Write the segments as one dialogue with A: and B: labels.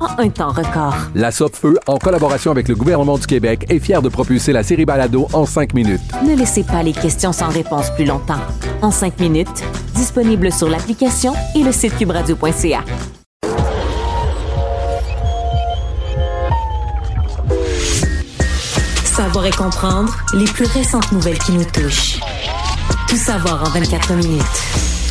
A: en un temps record.
B: La Feu, en collaboration avec le gouvernement du Québec, est fière de propulser la série Balado en 5 minutes.
A: Ne laissez pas les questions sans réponse plus longtemps. En 5 minutes, disponible sur l'application et le site cubradio.ca. Savoir et comprendre les plus récentes nouvelles qui nous touchent. Tout savoir en 24 minutes.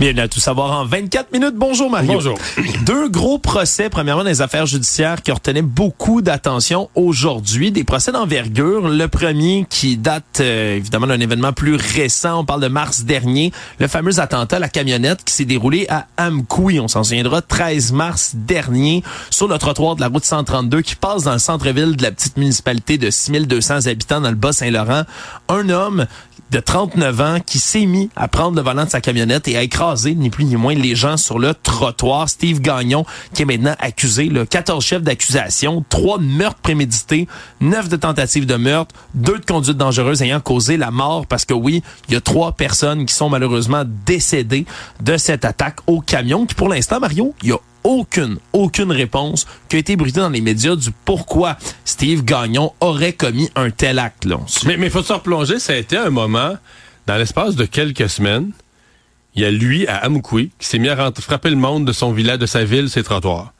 C: Bienvenue à Tout savoir en 24 minutes. Bonjour Mario.
D: Bonjour.
C: Deux gros procès, premièrement des affaires judiciaires qui retenaient beaucoup d'attention aujourd'hui, des procès d'envergure. Le premier qui date euh, évidemment d'un événement plus récent, on parle de mars dernier, le fameux attentat à la camionnette qui s'est déroulé à Amkoui, on s'en souviendra, 13 mars dernier, sur le trottoir de la route 132 qui passe dans le centre-ville de la petite municipalité de 6200 habitants dans le Bas-Saint-Laurent. Un homme de 39 ans qui s'est mis à prendre le volant de sa camionnette et à écraser ni plus ni moins les gens sur le trottoir. Steve Gagnon qui est maintenant accusé, le 14 chefs d'accusation, trois meurtres prémédités, neuf de tentatives de meurtre, deux de conduite dangereuse ayant causé la mort parce que oui, il y a trois personnes qui sont malheureusement décédées de cette attaque au camion qui pour l'instant Mario, il y a aucune, aucune réponse qui a été brutée dans les médias du pourquoi Steve Gagnon aurait commis un tel acte.
D: Mais il faut se replonger, ça a été un moment, dans l'espace de quelques semaines, il y a lui à Amkoui qui s'est mis à frapper le monde de son village, de sa ville, ses trottoirs.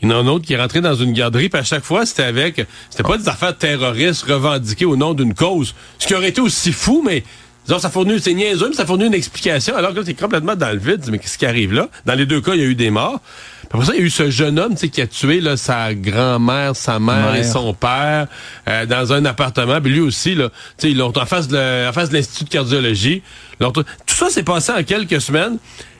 D: Il y en a un autre qui est rentré dans une garderie, puis à chaque fois, c'était avec... C'était pas des affaires terroristes revendiquées au nom d'une cause. Ce qui aurait été aussi fou, mais Disons, ça fournit, c'est niaiseux, mais ça fournit une explication, alors que là, c'est complètement dans le vide. Mais qu'est-ce qui arrive là? Dans les deux cas, il y a eu des morts. Après ça, il y a eu ce jeune homme qui a tué là, sa grand-mère, sa mère, et son père euh, dans un appartement. Puis lui aussi, là, ils l'ont en face de, en face de l'Institut de cardiologie. Ça s'est passé en quelques semaines.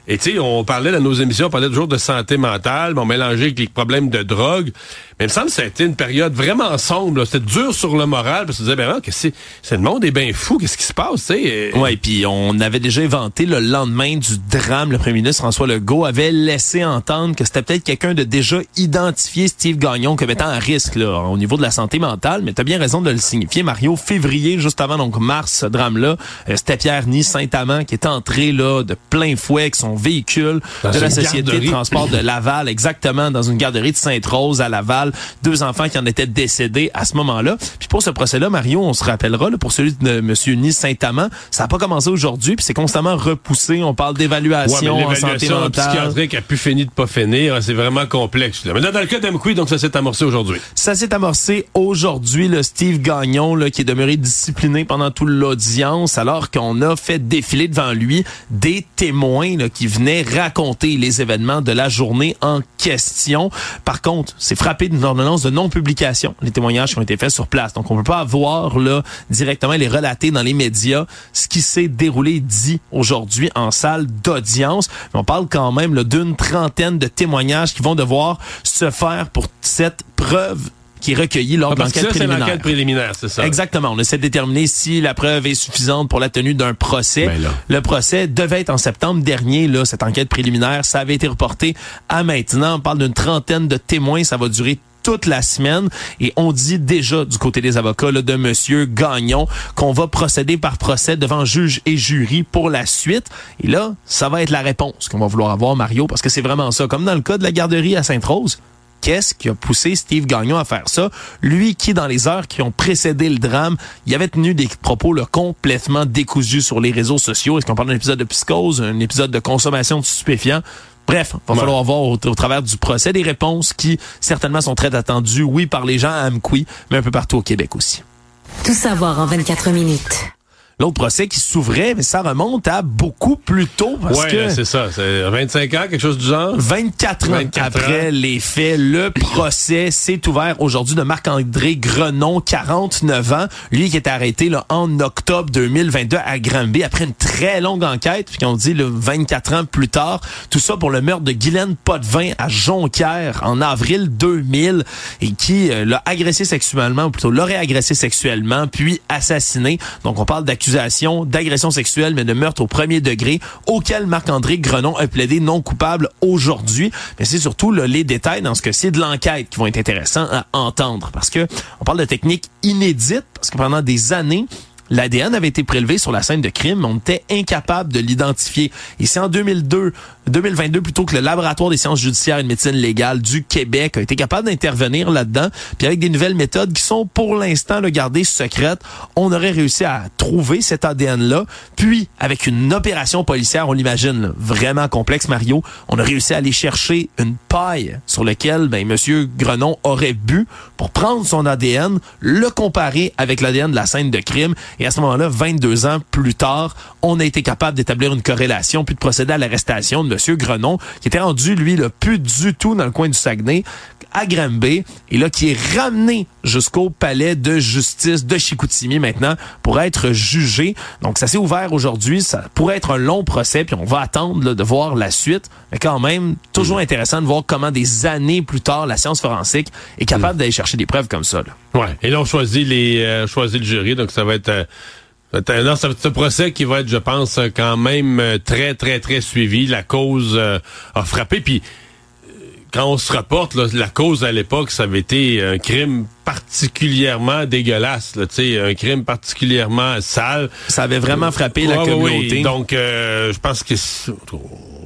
D: Et tu sais, on parlait dans nos émissions, on parlait toujours de santé mentale, on mélangeait avec les problèmes de drogue. Mais il me semble que ça a été une période vraiment sombre. C'était dur sur le moral parce que tu disais, ben que c'est, c'est le monde est bien fou. Qu'est-ce qui se passe, tu sais?
C: Ouais, puis on avait déjà inventé le lendemain du drame. Le premier ministre François Legault avait laissé entendre que c'était peut-être quelqu'un de déjà identifié, Steve Gagnon, comme étant un risque là, au niveau de la santé mentale. Mais tu as bien raison de le signifier, Mario. Février, juste avant donc mars, ce drame-là, euh, c'était Pierre Nice Saint-Amand qui est entré là de plein fouet avec son véhicule de la Société de transport de Laval, exactement, dans une garderie de Sainte-Rose à Laval deux enfants qui en étaient décédés à ce moment-là. Puis pour ce procès-là, Mario, on se rappellera, là, pour celui de M. Nice Saint-Amand, ça n'a pas commencé aujourd'hui, puis c'est constamment repoussé. On parle d'évaluation en santé mentale.
D: psychiatrique a pu finir de pas finir. C'est vraiment complexe. Mais dans le cas d'Amkoui, donc ça s'est amorcé aujourd'hui.
C: Ça s'est amorcé aujourd'hui. Le Steve Gagnon, là, qui est demeuré discipliné pendant toute l'audience, alors qu'on a fait défiler devant lui des témoins là, qui venaient raconter les événements de la journée en question. Par contre, c'est frappé de une ordonnance de non-publication, les témoignages qui ont été faits sur place. Donc, on ne peut pas avoir là directement les relater dans les médias ce qui s'est déroulé dit aujourd'hui en salle d'audience. On parle quand même d'une trentaine de témoignages qui vont devoir se faire pour cette preuve qui est recueillie lors de l'enquête préliminaire.
D: l'enquête préliminaire, c'est ça.
C: Exactement. On essaie de déterminer si la preuve est suffisante pour la tenue d'un procès.
D: Ben
C: le procès devait être en septembre dernier, là, cette enquête préliminaire. Ça avait été reporté à maintenant. On parle d'une trentaine de témoins. Ça va durer toute la semaine. Et on dit déjà du côté des avocats là, de monsieur Gagnon qu'on va procéder par procès devant juge et jury pour la suite. Et là ça va être la réponse qu'on va vouloir avoir Mario parce que c'est vraiment ça. Comme dans le cas de la garderie à Sainte-Rose qu'est-ce qui a poussé Steve Gagnon à faire ça? Lui qui, dans les heures qui ont précédé le drame, il avait tenu des propos là, complètement décousus sur les réseaux sociaux. Est-ce qu'on parle d'un épisode de psychose, un épisode de consommation de stupéfiants? Bref, va falloir voir au, travers du procès des réponses qui certainement sont très attendues, oui, par les gens à Amqui, mais un peu partout au Québec aussi.
A: Tout savoir en 24 minutes
C: l'autre procès qui s'ouvrait, mais ça remonte à beaucoup plus tôt. Parce
D: ouais, c'est ça. C'est 25 ans, quelque chose du genre?
C: 24 ans après les faits, le procès s'est ouvert aujourd'hui de Marc-André Grenon, 49 ans. Lui qui est arrêté là, en octobre 2022 à Granby après une très longue enquête, puis on dit le 24 ans plus tard. Tout ça pour le meurtre de Guylaine Potvin à Jonquière en avril 2000 et qui euh, l'a agressé sexuellement, ou plutôt l'aurait agressé sexuellement, puis assassiné. Donc on parle d'accusation d'agression sexuelle, mais de meurtre au premier degré, auquel Marc-André Grenon a plaidé non coupable aujourd'hui. Mais c'est surtout les détails dans ce que c'est de l'enquête qui vont être intéressants à entendre. Parce que on parle de techniques inédites, parce que pendant des années, L'ADN avait été prélevé sur la scène de crime, mais on était incapable de l'identifier. Et c'est en 2002, 2022 plutôt que le laboratoire des sciences judiciaires et de médecine légale du Québec a été capable d'intervenir là-dedans, puis avec des nouvelles méthodes qui sont pour l'instant gardées secrètes, on aurait réussi à trouver cet ADN-là. Puis avec une opération policière, on l'imagine vraiment complexe, Mario, on a réussi à aller chercher une paille sur laquelle ben Monsieur Grenon aurait bu pour prendre son ADN, le comparer avec l'ADN de la scène de crime et à ce moment-là, 22 ans plus tard, on a été capable d'établir une corrélation puis de procéder à l'arrestation de M. Grenon, qui était rendu, lui, le plus du tout dans le coin du Saguenay, à Granby, et là, qui est ramené jusqu'au palais de justice de Chicoutimi maintenant pour être jugé. Donc, ça s'est ouvert aujourd'hui. Ça pourrait être un long procès, puis on va attendre de voir la suite. Mais quand même, toujours intéressant de voir comment des années plus tard, la science forensique est capable mm. d'aller chercher des preuves comme ça.
D: Là. Ouais. Et là, on choisit les euh, choisit le jury, donc ça va être euh, non, ça va être ce procès qui va être, je pense, quand même euh, très, très, très suivi. La cause euh, a frappé. Puis, quand on se rapporte, la cause à l'époque, ça avait été un crime particulièrement dégueulasse, là, un crime particulièrement sale.
C: Ça avait vraiment frappé la communauté.
D: Donc, euh, je pense que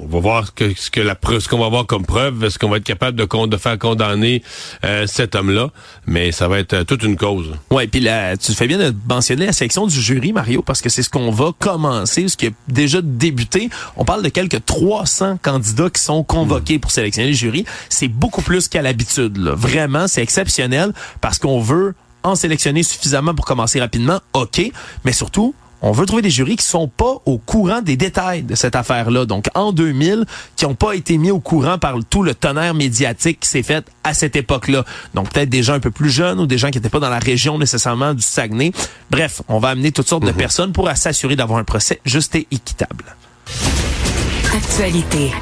D: on va voir ce que la ce qu'on va avoir comme preuve, est-ce qu'on va être capable de, de faire condamner euh, cet homme-là, mais ça va être euh, toute une cause.
C: Ouais, puis là, tu fais bien de mentionner la section du jury, Mario, parce que c'est ce qu'on va commencer, ce qui a déjà débuté. On parle de quelques 300 candidats qui sont convoqués pour sélectionner le jury. C'est beaucoup plus qu'à l'habitude. Vraiment, c'est exceptionnel parce qu'on veut en sélectionner suffisamment pour commencer rapidement, OK, mais surtout, on veut trouver des jurys qui sont pas au courant des détails de cette affaire-là. Donc, en 2000, qui n'ont pas été mis au courant par tout le tonnerre médiatique qui s'est fait à cette époque-là. Donc, peut-être des gens un peu plus jeunes ou des gens qui n'étaient pas dans la région nécessairement du Saguenay. Bref, on va amener toutes sortes de mhm. personnes pour s'assurer d'avoir un procès juste et équitable.
A: Actualité.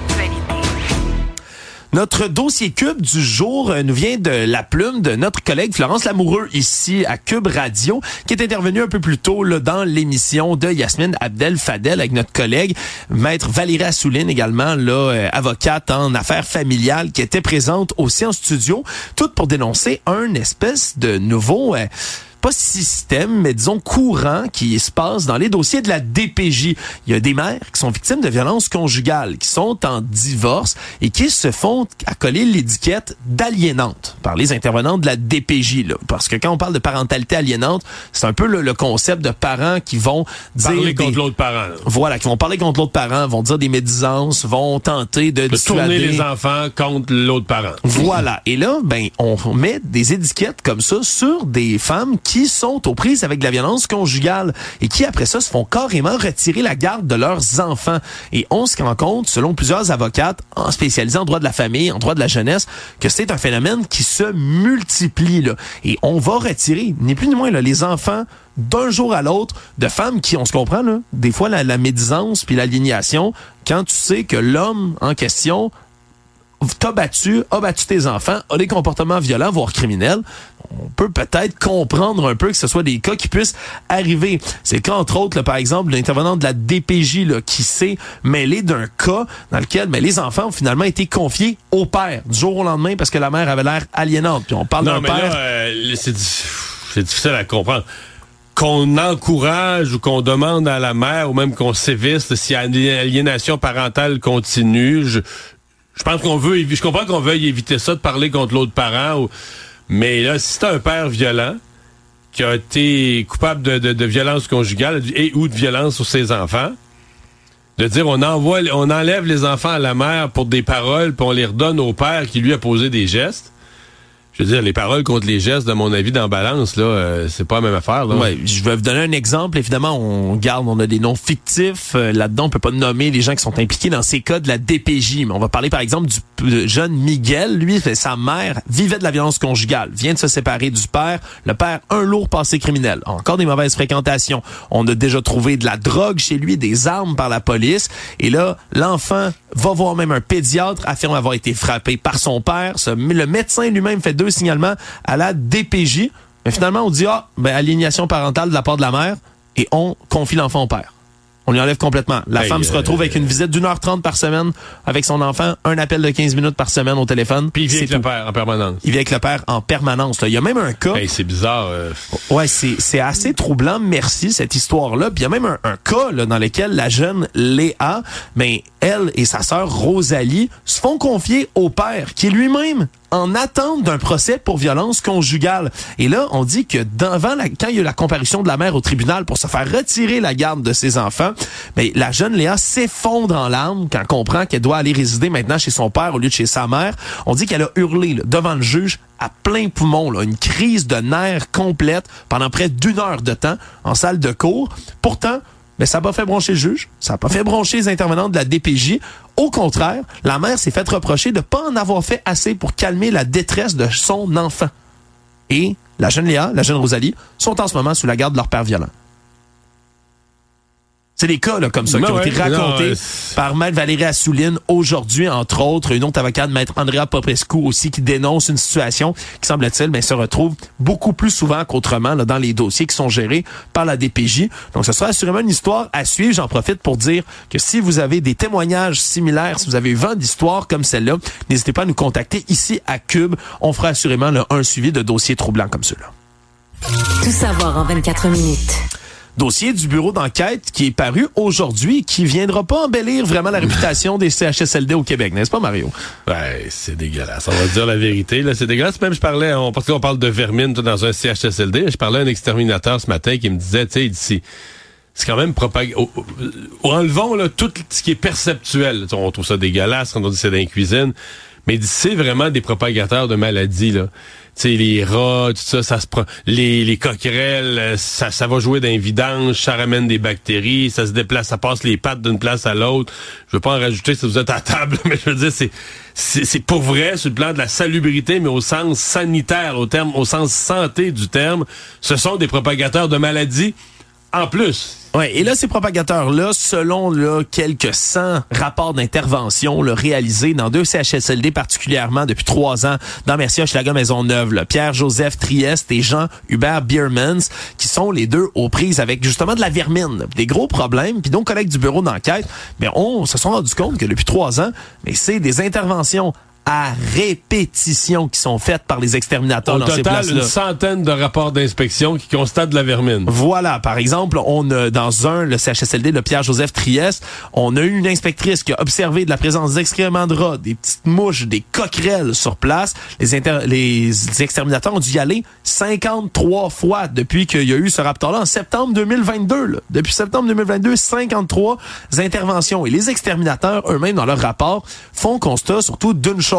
C: Notre dossier Cube du jour euh, nous vient de la plume de notre collègue Florence Lamoureux ici à Cube Radio, qui est intervenue un peu plus tôt là, dans l'émission de Yasmine Abdel Fadel avec notre collègue maître Valérie Assouline également là euh, avocate en affaires familiales qui était présente aussi en studio, toute pour dénoncer un espèce de nouveau euh, pas système, mais disons courant qui se passe dans les dossiers de la DPJ. Il y a des mères qui sont victimes de violences conjugales, qui sont en divorce et qui se font accoler l'étiquette d'aliénante par les intervenants de la DPJ. Là. Parce que quand on parle de parentalité aliénante, c'est un peu le, concept de parents qui vont dire...
D: Parler contre l'autre parent.
C: Voilà, qui vont parler contre l'autre parent, vont dire des médisances, vont tenter de,
D: de tourner les enfants contre l'autre parent.
C: Voilà. Et là, ben, on met des étiquettes comme ça sur des femmes qui sont aux prises avec la violence conjugale et qui, après ça, se font carrément retirer la garde de leurs enfants. Et on se rend compte, selon plusieurs avocates en spécialisés en droit de la famille, en droit de la jeunesse, que c'est un phénomène qui se multiplie. Là. Et on va retirer, ni plus ni moins, là, les enfants d'un jour à l'autre de femmes qui, on se comprend, là, des fois la, la médisance puis l'alignation, quand tu sais que l'homme en question t'as battu, a battu tes enfants, a des comportements violents, voire criminels, on peut peut-être comprendre un peu que ce soit des cas qui puissent arriver. C'est qu'entre autres, par exemple, l'intervenant de la DPJ là, qui s'est mêlé d'un cas dans lequel ben, les enfants ont finalement été confiés au père du jour au lendemain parce que la mère avait l'air aliénante. Puis on parle d'un père...
D: Euh, c'est difficile à comprendre qu'on encourage ou qu'on demande à la mère ou même qu'on sévisse une aliénation parentale continue, je, je pense qu'on veut, je comprends qu'on veuille éviter ça de parler contre l'autre parent, mais là, si c'est un père violent qui a été coupable de, de, violence conjugale et ou de violence sur ses enfants, de dire on envoie, on enlève les enfants à la mère pour des paroles, puis on les redonne au père qui lui a posé des gestes je veux dire, les paroles contre les gestes, de mon avis, dans balance, là, euh, c'est pas la même affaire. Là.
C: Ouais, je vais vous donner un exemple. Évidemment, on garde, on a des noms fictifs. Euh, là-dedans, on peut pas nommer les gens qui sont impliqués dans ces cas de la DPJ. Mais on va parler, par exemple, du jeune Miguel. Lui, sa mère vivait de la violence conjugale, vient de se séparer du père. Le père, un lourd passé criminel. Encore des mauvaises fréquentations. On a déjà trouvé de la drogue chez lui, des armes par la police. Et là, l'enfant va voir même un pédiatre, affirme avoir été frappé par son père. Le médecin lui-même fait deux signalements à la DPJ. Mais finalement, on dit, ah, ben, alignation parentale de la part de la mère et on confie l'enfant au père. On lui enlève complètement. La femme se retrouve avec une visite d'une heure trente par semaine avec son enfant, un appel de 15 minutes par semaine au téléphone.
D: Puis il vit avec le père en permanence.
C: Il vit avec le père en permanence. Il y a même un cas.
D: c'est bizarre. Euh.
C: Ouais, c'est assez troublant. Merci cette histoire-là. Puis il y a même un, cas là, dans lequel la jeune Léa, ben, elle et sa sœur Rosalie se font confier au père, qui est lui-même en attente d'un procès pour violence conjugale. Et là, on dit que devant la, quand il y a eu la comparution de la mère au tribunal pour se faire retirer la garde de ses enfants, ben, la jeune Léa s'effondre en larmes quand elle comprend qu'elle doit aller résider maintenant chez son père au lieu de chez sa mère. On dit qu'elle a hurlé devant le juge à plein poumon, là, une crise de nerfs complète pendant près d'une heure de temps en salle de cours. Pourtant, mais ça n'a pas fait broncher le juge, ça n'a pas fait broncher les intervenants de la DPJ. Au contraire, la mère s'est faite reprocher de ne pas en avoir fait assez pour calmer la détresse de son enfant. Et la jeune Léa, la jeune Rosalie, sont en ce moment sous la garde de leur père violent. C'est des cas là, comme ça qui ben ont été racontés par Maître Valérie Assouline aujourd'hui, entre autres. Une autre avocate, Maître Andrea Popescu aussi, qui dénonce une situation qui, semble-t-il, ben, se retrouve beaucoup plus souvent qu'autrement dans les dossiers qui sont gérés par la DPJ. Donc, ce sera assurément une histoire à suivre. J'en profite pour dire que si vous avez des témoignages similaires, si vous avez 20 d'histoires comme celle-là, n'hésitez pas à nous contacter ici à Cube. On fera assurément un suivi de dossiers troublants comme ceux-là.
A: Tout savoir en 24 minutes
C: dossier du bureau d'enquête qui est paru aujourd'hui, qui viendra pas embellir vraiment la réputation des CHSLD au Québec, n'est-ce pas, Mario?
D: Ouais, c'est dégueulasse. On va dire la vérité, là, c'est dégueulasse. Même je parlais, on, parce qu'on parle de vermine dans un CHSLD, je parlais à un exterminateur ce matin qui me disait, tu sais, d'ici c'est quand même propagé. Enlevons là, tout ce qui est perceptuel. On trouve ça dégueulasse quand on dit c'est dans la cuisine. Mais c'est vraiment des propagateurs de maladies. Là sais, les rats, tout ça, ça se prend. Les, les coquerelles, euh, ça, ça va jouer d'un vidange, ça ramène des bactéries, ça se déplace, ça passe les pattes d'une place à l'autre. Je veux pas en rajouter si vous êtes à table, mais je veux dire, c'est, c'est, pas vrai sur le plan de la salubrité, mais au sens sanitaire, au terme, au sens santé du terme. Ce sont des propagateurs de maladies en plus.
C: Ouais, et là, ces propagateurs-là, selon là, quelques 100 rapports d'intervention réalisés dans deux CHSLD particulièrement depuis trois ans, dans Mercier, Maison Maisonneuve, Pierre-Joseph Trieste et Jean-Hubert Biermans, qui sont les deux aux prises avec justement de la vermine, des gros problèmes. Puis donc, collègues du bureau d'enquête, mais on se sont rendu compte que depuis trois ans, mais c'est des interventions à répétition qui sont faites par les exterminateurs
D: Au
C: dans
D: total,
C: ces
D: une centaine de rapports d'inspection qui constatent de la vermine.
C: Voilà. Par exemple, on a dans un, le CHSLD, le Pierre-Joseph Trieste, on a eu une inspectrice qui a observé de la présence d'excréments de rats, des petites mouches, des coquerelles sur place. Les, les exterminateurs ont dû y aller 53 fois depuis qu'il y a eu ce raptor-là en septembre 2022. Depuis septembre 2022, 53 interventions. Et les exterminateurs, eux-mêmes, dans leur rapport, font constat surtout d'une chose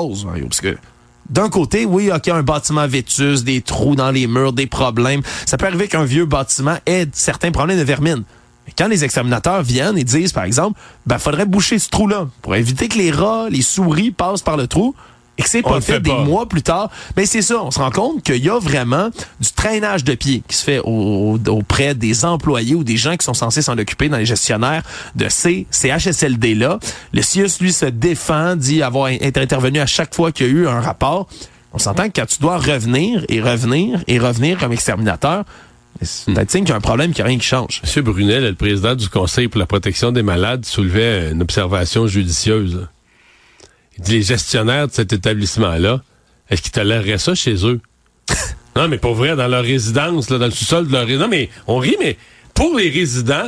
C: d'un côté, oui, OK, un bâtiment vétus, des trous dans les murs, des problèmes. Ça peut arriver qu'un vieux bâtiment ait certains problèmes de vermine. Mais quand les exterminateurs viennent et disent, par exemple, ben, faudrait boucher ce trou-là pour éviter que les rats, les souris passent par le trou, et que c'est pas fait, des mois plus tard, mais c'est ça, on se rend compte qu'il y a vraiment du traînage de pieds qui se fait auprès des employés ou des gens qui sont censés s'en occuper dans les gestionnaires de ces CHSLD-là. Le CIUS, lui, se défend, dit avoir été intervenu à chaque fois qu'il y a eu un rapport. On s'entend que quand tu dois revenir et revenir et revenir comme exterminateur, c'est peut-être qu'il y a un problème, qu'il n'y a rien qui change.
D: M. Brunel, le président du Conseil pour la protection des malades, soulevait une observation judicieuse. Les gestionnaires de cet établissement-là, est-ce qu'ils toléreraient ça chez eux? non, mais pour vrai, dans leur résidence, là, dans le sous-sol de leur résidence. Non, mais on rit, mais pour les résidents,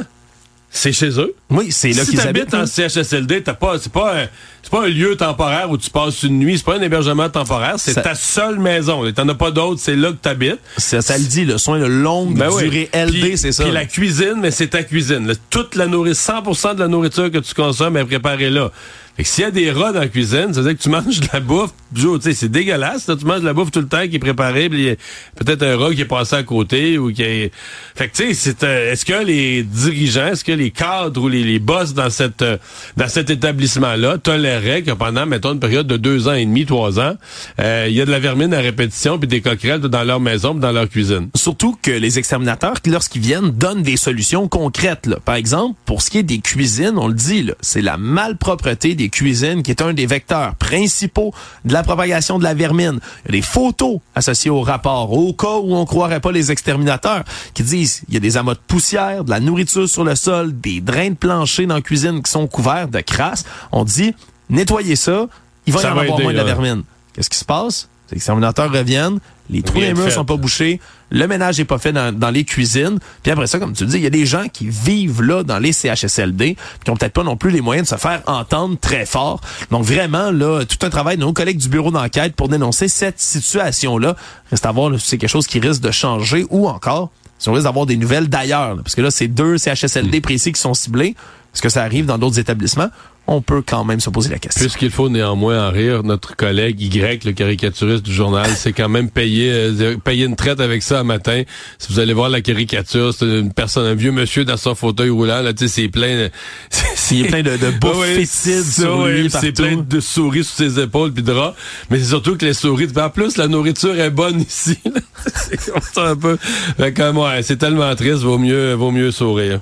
D: c'est chez eux.
C: Oui, c'est là
D: si
C: qu'ils
D: t'habites
C: habitent.
D: en
C: hein.
D: CHSLD, t'as pas, c'est pas, un, c'est pas un lieu temporaire où tu passes une nuit. C'est pas un hébergement temporaire. C'est
C: Ça-
D: ta seule maison. T'en as pas d'autre. C'est là que t'habites.
C: Ça, ça le dit, le soin de longue
D: Ben oui.
C: durée LD, c'est ça.
D: Puis la cuisine, mais c'est ta cuisine. Toute la nourriture, 100% de la nourriture que tu consommes est préparée là. Fait que s'il y a des rats dans la cuisine, ça veut dire que tu manges de la bouffe. Tu sais, c'est dégueulasse. là. Tu manges de la bouffe tout le temps qui est préparée, puis peut-être un rat qui est passé à côté ou qui est... Fait que tu sais, c'est, euh, est-ce que les dirigeants, est-ce que les cadres ou les, les boss dans cette euh, dans cet établissement-là toléraient que pendant, mettons, une période de deux ans et demi, trois ans, euh, il y a de la vermine à répétition puis des coquerelles dans leur maison, puis dans leur cuisine?
C: Surtout que les exterminateurs, lorsqu'ils viennent, donnent des solutions concrètes. Là. Par exemple, pour ce qui est des cuisines, on le dit, là, c'est la malpropreté des cuisines qui est un des vecteurs principaux de la propagation de la vermine. Il y a des photos associées au rapport, au cas où on croirait pas les exterminateurs, qui disent il y a des amas de poussière, de la nourriture sur le sol, des drains de plancher dans la cuisine qui sont couverts de crasse. On dit nettoyez ça, il va
D: Ça
C: y en
D: va
C: avoir
D: aider,
C: moins de la vermine. Qu'est-ce qui se passe? Les exterminateurs reviennent, les trous des murs sont pas bouchés, le ménage est pas fait dans, les cuisines. Puis après ça, comme tu le dis, il y a des gens qui vivent là dans les CHSLD, qui ont peut-être pas non plus les moyens de se faire entendre très fort. Donc vraiment, là, tout un travail de nos collègues du bureau d'enquête pour dénoncer cette situation-là. Reste à voir là, si c'est quelque chose qui risque de changer ou encore si on risque d'avoir des nouvelles d'ailleurs. Parce que là, c'est deux CHSLD précis qui sont ciblés. Est-ce que ça arrive dans d'autres établissements? On peut quand même se poser la question.
D: Puisqu'il faut néanmoins en rire, notre collègue Y, le caricaturiste du journal, c'est quand même payé, euh, payer une traite avec ça un matin. Si vous allez voir la caricature, c'est une personne, un vieux monsieur dans son fauteuil roulant, là, tu sais, c'est plein
C: a plein de, de
D: Ah ouais,
C: sur
D: ouais,
C: lui
D: C'est plein de souris sous ses épaules puis de rats. Mais c'est surtout que les souris, en plus, la nourriture est bonne ici. c'est un peu. Fait ouais, c'est tellement triste, vaut mieux, vaut mieux sourire.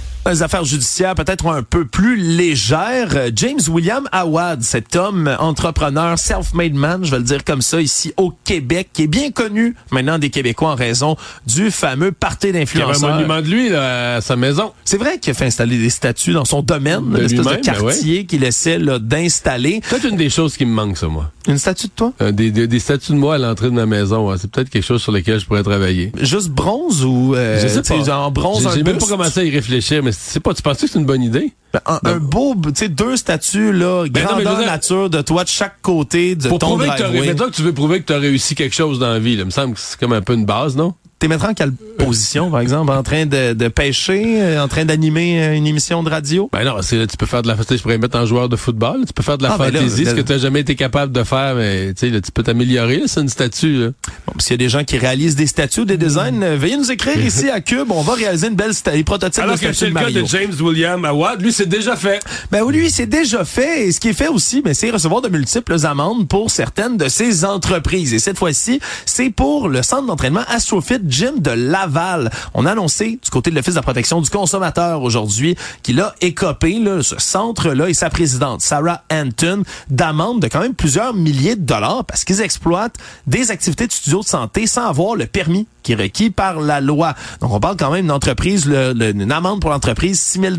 C: Les affaires judiciaires peut-être un peu plus légères. Euh, James William Awad, cet homme entrepreneur, self-made man, je vais le dire comme ça, ici au Québec, qui est bien connu maintenant des Québécois en raison du fameux party
D: Il y avait un
C: d'influenceurs.
D: monument de lui là, à sa maison.
C: C'est vrai qu'il a fait installer des statues dans son domaine, l'espèce de
D: ben
C: quartier qu'il essaie d'installer.
D: Peut-être une des choses qui me manque, ça, moi.
C: Une statue de toi?
D: Euh, des, des, des statues de moi à l'entrée de ma maison. ouais. C'est peut-être quelque chose sur lequel je pourrais travailler.
C: Juste bronze ou euh,
D: Je sais pas.
C: genre bronze
D: J'ai même pas commencé à y réfléchir, mais c'est pas. Tu penses que c'est une bonne idée?
C: Ben, un, un beau, tu sais, deux statues, là,
D: Ben non, mais
C: grandeur
D: veux dire-
C: nature de toi de chaque côté de
D: Pour
C: ton
D: prouver que que tu veux prouver que tu as réussi quelque chose dans la vie. Là. Il me semble que c'est comme un peu une base, non?
C: T'es mettre en quelle position, par exemple? En train de, de pêcher? euh, En train d'animer euh, une émission de radio?
D: Ben non, c'est là, tu peux faire de la tu sais, je pourrais mettre en joueur de football, tu peux faire de la
C: Ah, ben là,
D: fantaisie, ce que tu n'as jamais été capable de faire, mais tu sais, là, tu peux t'améliorer, là, c'est une statue. Là.
C: Bon, S'il y a des gens qui réalisent des statues des designs, euh, veuillez nous écrire ici à Cube. On va réaliser une belle sta- les prototypes
D: Alors
C: de
D: que c'est le cas de James William Awad, lui, c'est déjà fait.
C: Ben oui, lui, c'est déjà fait. Et ce qui est fait aussi, ben, c'est recevoir de multiples amendes pour certaines de ses entreprises. Et cette fois-ci, c'est pour le centre d'entraînement Astrofit Gym de Laval. On a annoncé du côté de l'Office de la protection du consommateur aujourd'hui qu'il a écopé ce centre-là et sa présidente, Sarah Anton, d'amendes de quand même plusieurs milliers de dollars parce qu'ils exploitent des activités de studio de santé sans avoir le permis qui est requis par la loi. Donc, on parle quand même d'une entreprise, une amende pour l'entreprise, 6 000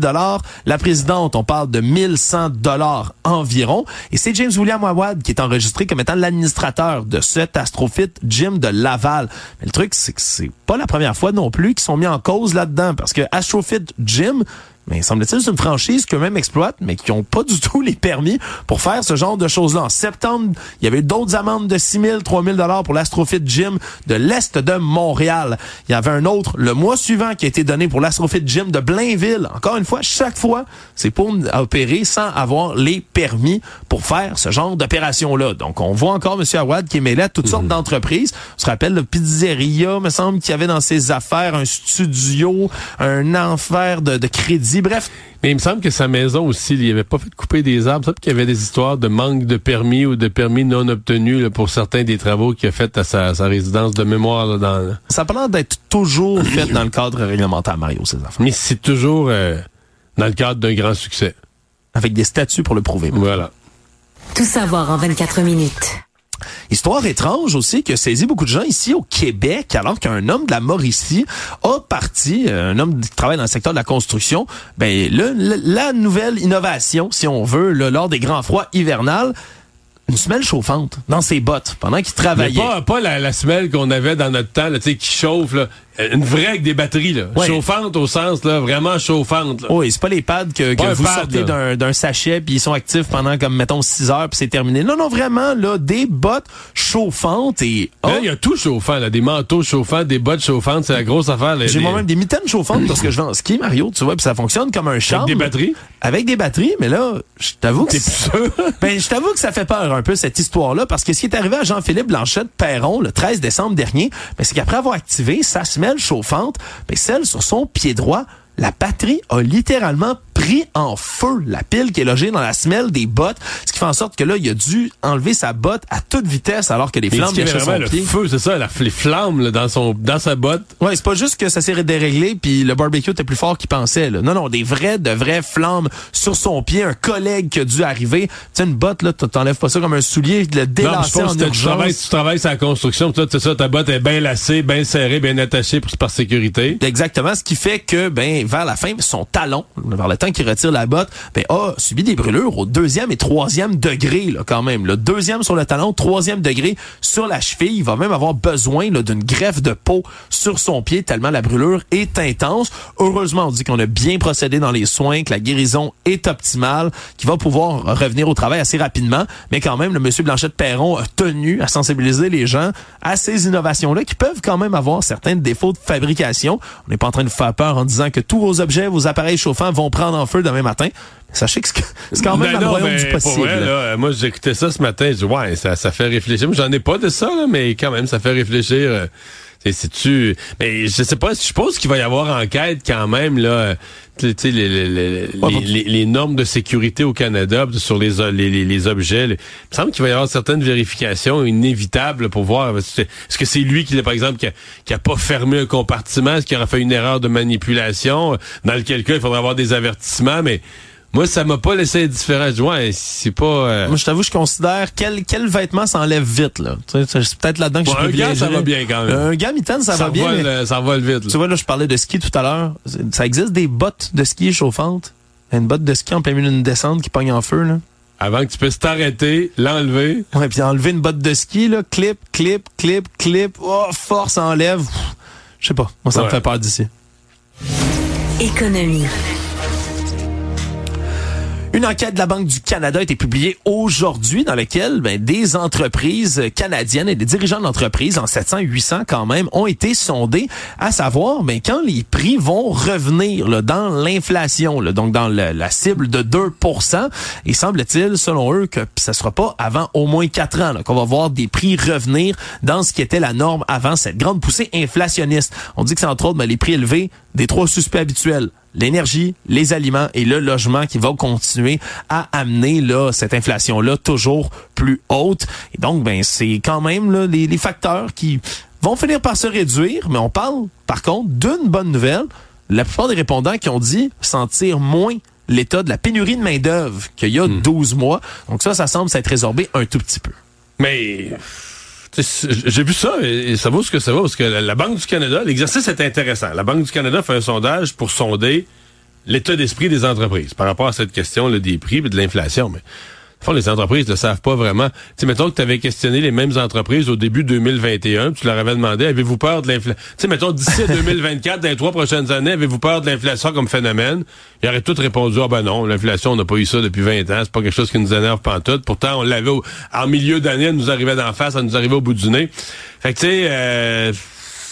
C: La présidente, on parle de 1100 dollars environ. Et c'est James William Awad qui est enregistré comme étant l'administrateur de cet Astrofit Gym de Laval. Mais le truc, c'est que c'est pas la première fois non plus qu'ils sont mis en cause là-dedans parce que Astrofit Gym, mais semble-t-il, c'est une franchise qu'eux-mêmes exploitent, mais qui n'ont pas du tout les permis pour faire ce genre de choses-là. En septembre, il y avait d'autres amendes de 6 000, 3 000 dollars pour l'Astrofit Gym de l'Est de Montréal. Il y avait un autre le mois suivant qui a été donné pour l'Astrofit Gym de Blainville. Encore une fois, chaque fois, c'est pour opérer sans avoir les permis pour faire ce genre d'opération-là. Donc, on voit encore M. Awad qui est mêlé à toutes sortes d'entreprises. On se rappelle le pizzeria, me semble, qu'il y avait dans ses affaires un studio, un enfer de, de crédit. Bref,
D: Mais il me semble que sa maison aussi, il avait pas fait couper des arbres. Semble qu'il y avait des histoires de manque de permis ou de permis non obtenus là, pour certains des travaux qu'il a fait à sa, sa résidence de mémoire. Là, dans...
C: ça a d'être toujours fait dans le cadre réglementaire, Mario, ces affaires.
D: Mais c'est toujours euh, dans le cadre d'un grand succès.
C: Avec des statuts pour le prouver.
D: Voilà.
A: Tout savoir en 24 minutes.
C: Histoire étrange aussi qui a saisi beaucoup de gens ici au Québec, alors qu'un homme de la Mauricie a parti, euh, un homme qui travaille dans le secteur de la construction, ben le- le- la nouvelle innovation, si on veut, là, lors des grands froids hivernales, une semelle chauffante dans ses bottes pendant qu'il
D: Mais
C: travaillait.
D: pas, pas la, la semelle qu'on avait dans notre temps, là, tu sais, qui chauffe. Là. Une vraie avec des batteries, là.
C: Ouais.
D: Chauffante au sens, là, vraiment chauffante. Là.
C: Oui, c'est pas les pads que, que vous
D: pad,
C: sortez d'un, d'un sachet puis ils sont actifs pendant comme mettons 6 heures puis c'est terminé. Non non vraiment là des bottes chauffantes et oh,
D: Là, il y a tout chauffant, là. Des manteaux chauffants, des bottes chauffantes, c'est la grosse affaire. là.
C: j'ai moi-même des mitaines chauffantes parce que je vais en ski Mario, tu vois, puis ça fonctionne comme un champ.
D: Avec des batteries?
C: Avec des batteries, mais là, je t'avoue que
D: sûr?
C: Ben, je t'avoue que ça fait peur un peu cette histoire-là, parce que ce qui est arrivé à Jean-Philippe Blanchette Perron le 13 décembre dernier, ben, c'est qu'après avoir activé sa semelle chauffante, ben, celle sur son pied droit, la batterie a littéralement pris en feu la pile qui est logée dans la semelle des bottes, ce qui fait en sorte que là, il a dû enlever sa botte à toute vitesse alors que les
D: Mais
C: flammes gâchaient son
D: le
C: pied.
D: feu, c'est ça, la, les flammes là, dans son dans sa botte?
C: Ouais, c'est pas juste que ça s'est déréglé puis le barbecue était plus fort qu'il pensait. Là. Non, non, des vrais, de vraies flammes sur son pied. Un collègue qui a dû arriver. Tu sais, une botte, là, t'enlèves pas ça comme un soulier, de le
D: Non, je
C: délasser
D: pense
C: en
D: que tu travailles, tu travailles sur la construction, toi, c'est ça, ta botte est bien lacée, bien serrée, bien attachée pour, par sécurité.
C: Exactement, ce qui fait que ben vers la fin, son talon, vers le temps qu'il retire la botte, ben a subi des brûlures au deuxième et troisième degré là quand même. Le deuxième sur le talon, troisième degré sur la cheville. Il va même avoir besoin d'une greffe de peau sur son pied tellement la brûlure est intense. Heureusement, on dit qu'on a bien procédé dans les soins, que la guérison est optimale, qu'il va pouvoir revenir au travail assez rapidement. Mais quand même, le monsieur Blanchette Perron a tenu à sensibiliser les gens à ces innovations-là qui peuvent quand même avoir certains défauts de fabrication. On n'est pas en train de faire peur en disant que tous vos objets, vos appareils chauffants vont prendre en feu demain matin. Sachez que c'est quand même
D: Ben
C: le royaume
D: ben,
C: du
D: pour
C: possible.
D: vrai, là, moi, j'écoutais ça ce matin, je dis, ouais, ça, ça fait réfléchir. J'en ai pas de ça, là, mais quand même, ça fait réfléchir. euh, c'est-. Mais je sais pas, je suppose qu'il va y avoir enquête quand même, là, tu sais, les, les, les,
C: Ouais,
D: les-
C: bon.
D: les- les normes de sécurité au Canada sur les, objets. là. Il me semble qu'il va y avoir certaines vérifications inévitables pour voir. Est-ce que- est-ce que c'est lui qui, par exemple, qui a, qui a pas fermé un compartiment? Est-ce qu'il aura fait une erreur de manipulation? Dans lequel cas, il faudra avoir des avertissements, mais... Moi, ça m'a pas laissé indifférent. Je dis, ouais, c'est pas... euh,
C: Moi, je t'avoue, je considère quel, quel vêtement s'enlève vite. là. Tu sais, C'est peut-être là-dedans que
D: Bon,
C: je
D: un
C: peux
D: gars, ça va bien quand même.
C: Un gars mitaine, ça,
D: ça
C: va bien.
D: vole,
C: mais-
D: euh, ça vole vite. là.
C: Tu vois, là, je parlais de ski tout à l'heure. Ça existe des bottes de ski chauffantes? Une botte de ski en plein milieu d'une descente qui pogne en feu, là.
D: Avant que tu puisses t'arrêter, l'enlever.
C: Ouais, puis enlever une botte de ski, là, clip, clip, clip, clip, oh, force, enlève. Je sais pas. Moi, ça me fait peur d'ici.
E: Économie.
C: Une enquête de la Banque du Canada a été publiée aujourd'hui dans laquelle ben, des entreprises canadiennes et des dirigeants d'entreprises en 700, 800 quand même ont été sondés à savoir ben, quand les prix vont revenir dans l'inflation, donc dans la cible de 2% Et semble-t-il, selon eux, que ça sera pas avant au moins 4 ans qu'on va voir des prix revenir dans ce qui était la norme avant cette grande poussée inflationniste. On dit que c'est entre autres ben, les prix élevés des trois suspects habituels l'énergie, les aliments et le logement qui vont continuer à amener là cette inflation là toujours plus haute. Et donc ben c'est quand même là les, les facteurs qui vont finir par se réduire, mais on parle par contre d'une bonne nouvelle. La plupart des répondants qui ont dit sentir moins l'état de la pénurie de main-d'œuvre qu'il y a 12 mois. Donc ça ça semble s'être résorbé un tout petit peu.
D: Mais j'ai vu ça et ça vaut ce que ça vaut parce que la, Banque du Canada, l'exercice est intéressant. La Banque du Canada fait un sondage pour sonder l'état d'esprit des entreprises par rapport à cette question là, des prix et de l'inflation. Mais fond, les entreprises ne savent pas vraiment. Tu sais, mettons que tu avais questionné les mêmes entreprises au début 2021, tu leur avais demandé, avez-vous peur de l'inflation? Tu sais, mettons, d'ici à 2024, dans les trois prochaines années, avez-vous peur de l'inflation comme phénomène? Ils auraient tous répondu, ah ben non, l'inflation, on n'a pas eu ça depuis 20 ans, c'est pas quelque chose qui nous énerve pantoute. Pourtant, on l'avait au- en milieu d'année, elle nous arrivait d'en face, elle nous arrivait au bout du nez. Fait que, tu sais, euh,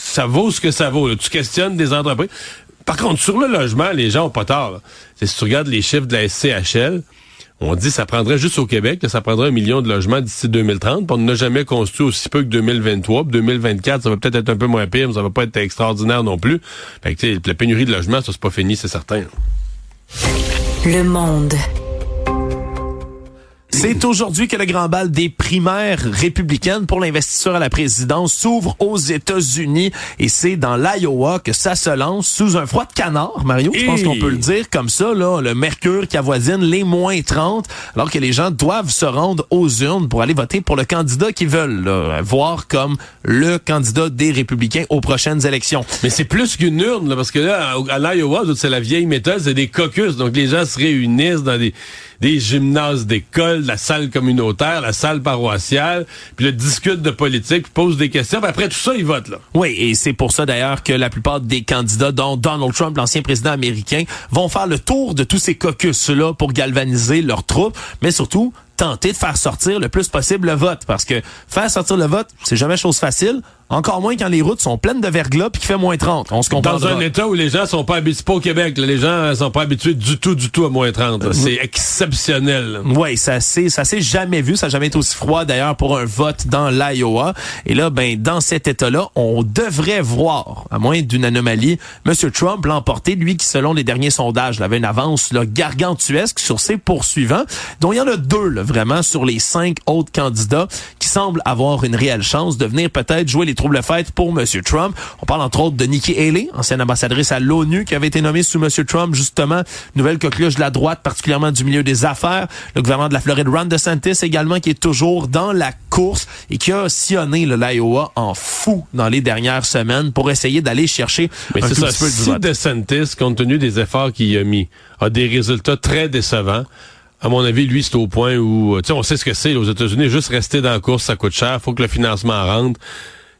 D: ça vaut ce que ça vaut. là. Tu questionnes des entreprises. Par contre, sur le logement, les gens ont pas tort. Si tu regardes les chiffres de la SCHL, on dit ça prendrait juste au Québec, que ça prendrait un million de logements d'ici 2030. puis On n'a jamais construit aussi peu que 2023. Puis 2024, ça va peut-être être un peu moins pire, mais ça va pas être extraordinaire non plus. La pénurie de logements, ça, c'est pas fini, c'est certain.
E: Le monde.
C: C'est aujourd'hui que le grand bal des primaires républicaines pour l'investiture à la présidence s'ouvre aux États-Unis et c'est dans l'Iowa que ça se lance sous un froid de canard, Mario. Je pense qu'on peut le dire comme ça, là, le mercure qui avoisine les moins 30, alors que les gens doivent se rendre aux urnes pour aller voter pour le candidat qu'ils veulent, là, voir comme le candidat des républicains aux prochaines élections.
D: Mais c'est plus qu'une urne, là, parce que là, à l'Iowa, c'est la vieille méthode, c'est des caucus. Donc, les gens se réunissent dans des, des gymnases d'école, la salle communautaire, la salle paroissiale, puis le discute de politique, pose des questions, puis après tout ça, ils votent là.
C: Oui, et c'est pour ça d'ailleurs que la plupart des candidats, dont Donald Trump, l'ancien président américain, vont faire le tour de tous ces caucus-là pour galvaniser leurs troupes, mais surtout tenter de faire sortir le plus possible le vote. Parce que faire sortir le vote, c'est jamais chose facile. Encore moins quand les routes sont pleines de verglas puis qu'il fait moins 30. On se comprend.
D: Dans un état où les gens sont pas habitués, pas au Québec, les gens sont pas habitués du tout, du tout à moins 30. C'est exceptionnel.
C: Oui, ça c'est, ça s'est jamais vu. Ça n'a jamais été aussi froid d'ailleurs pour un vote dans l'Iowa. Et là, ben, dans cet état-là, on devrait voir, à moins d'une anomalie, M. Trump l'emporter, lui qui, selon les derniers sondages, avait une avance là, gargantuesque sur ses poursuivants, dont il y en a deux, là, vraiment, sur les cinq autres candidats qui semblent avoir une réelle chance de venir peut-être jouer les troubles fêtes pour M. Trump. On parle entre autres de Nikki Haley, ancienne ambassadrice à l'ONU, qui avait été nommée sous M. Trump, justement, nouvelle coqueluche de la droite, particulièrement du milieu des affaires. Le gouverneur de la Floride, Ron DeSantis, également, qui est toujours dans la course et qui a sillonné l'Iowa en fou dans les dernières semaines pour essayer d'aller chercher
D: Mais
C: un tout
D: ça,
C: petit peu du
D: si. DeSantis, compte tenu des efforts qu'il a mis, a des résultats très décevants, à mon avis, lui, c'est au point où, tu sais, on sait ce que c'est aux États-Unis, juste rester dans la course, ça coûte cher, faut que le financement rentre.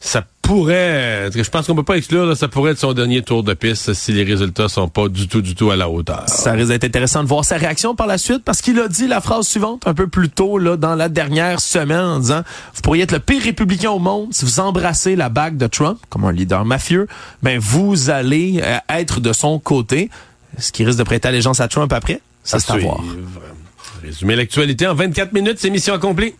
D: Ça pourrait, je pense qu'on peut pas exclure, là, ça pourrait être son dernier tour de piste si les résultats sont pas du tout, du tout à la hauteur.
C: Ça risque d'être intéressant de voir sa réaction par la suite parce qu'il a dit la phrase suivante un peu plus tôt là dans la dernière semaine en disant vous pourriez être le pire républicain au monde si vous embrassez la bague de Trump comme un leader mafieux ben vous allez euh, être de son côté ce qui risque de prêter allégeance à Trump après? Ça c'est à voir.
D: Résumer l'actualité en 24 minutes, c'est mission accomplie.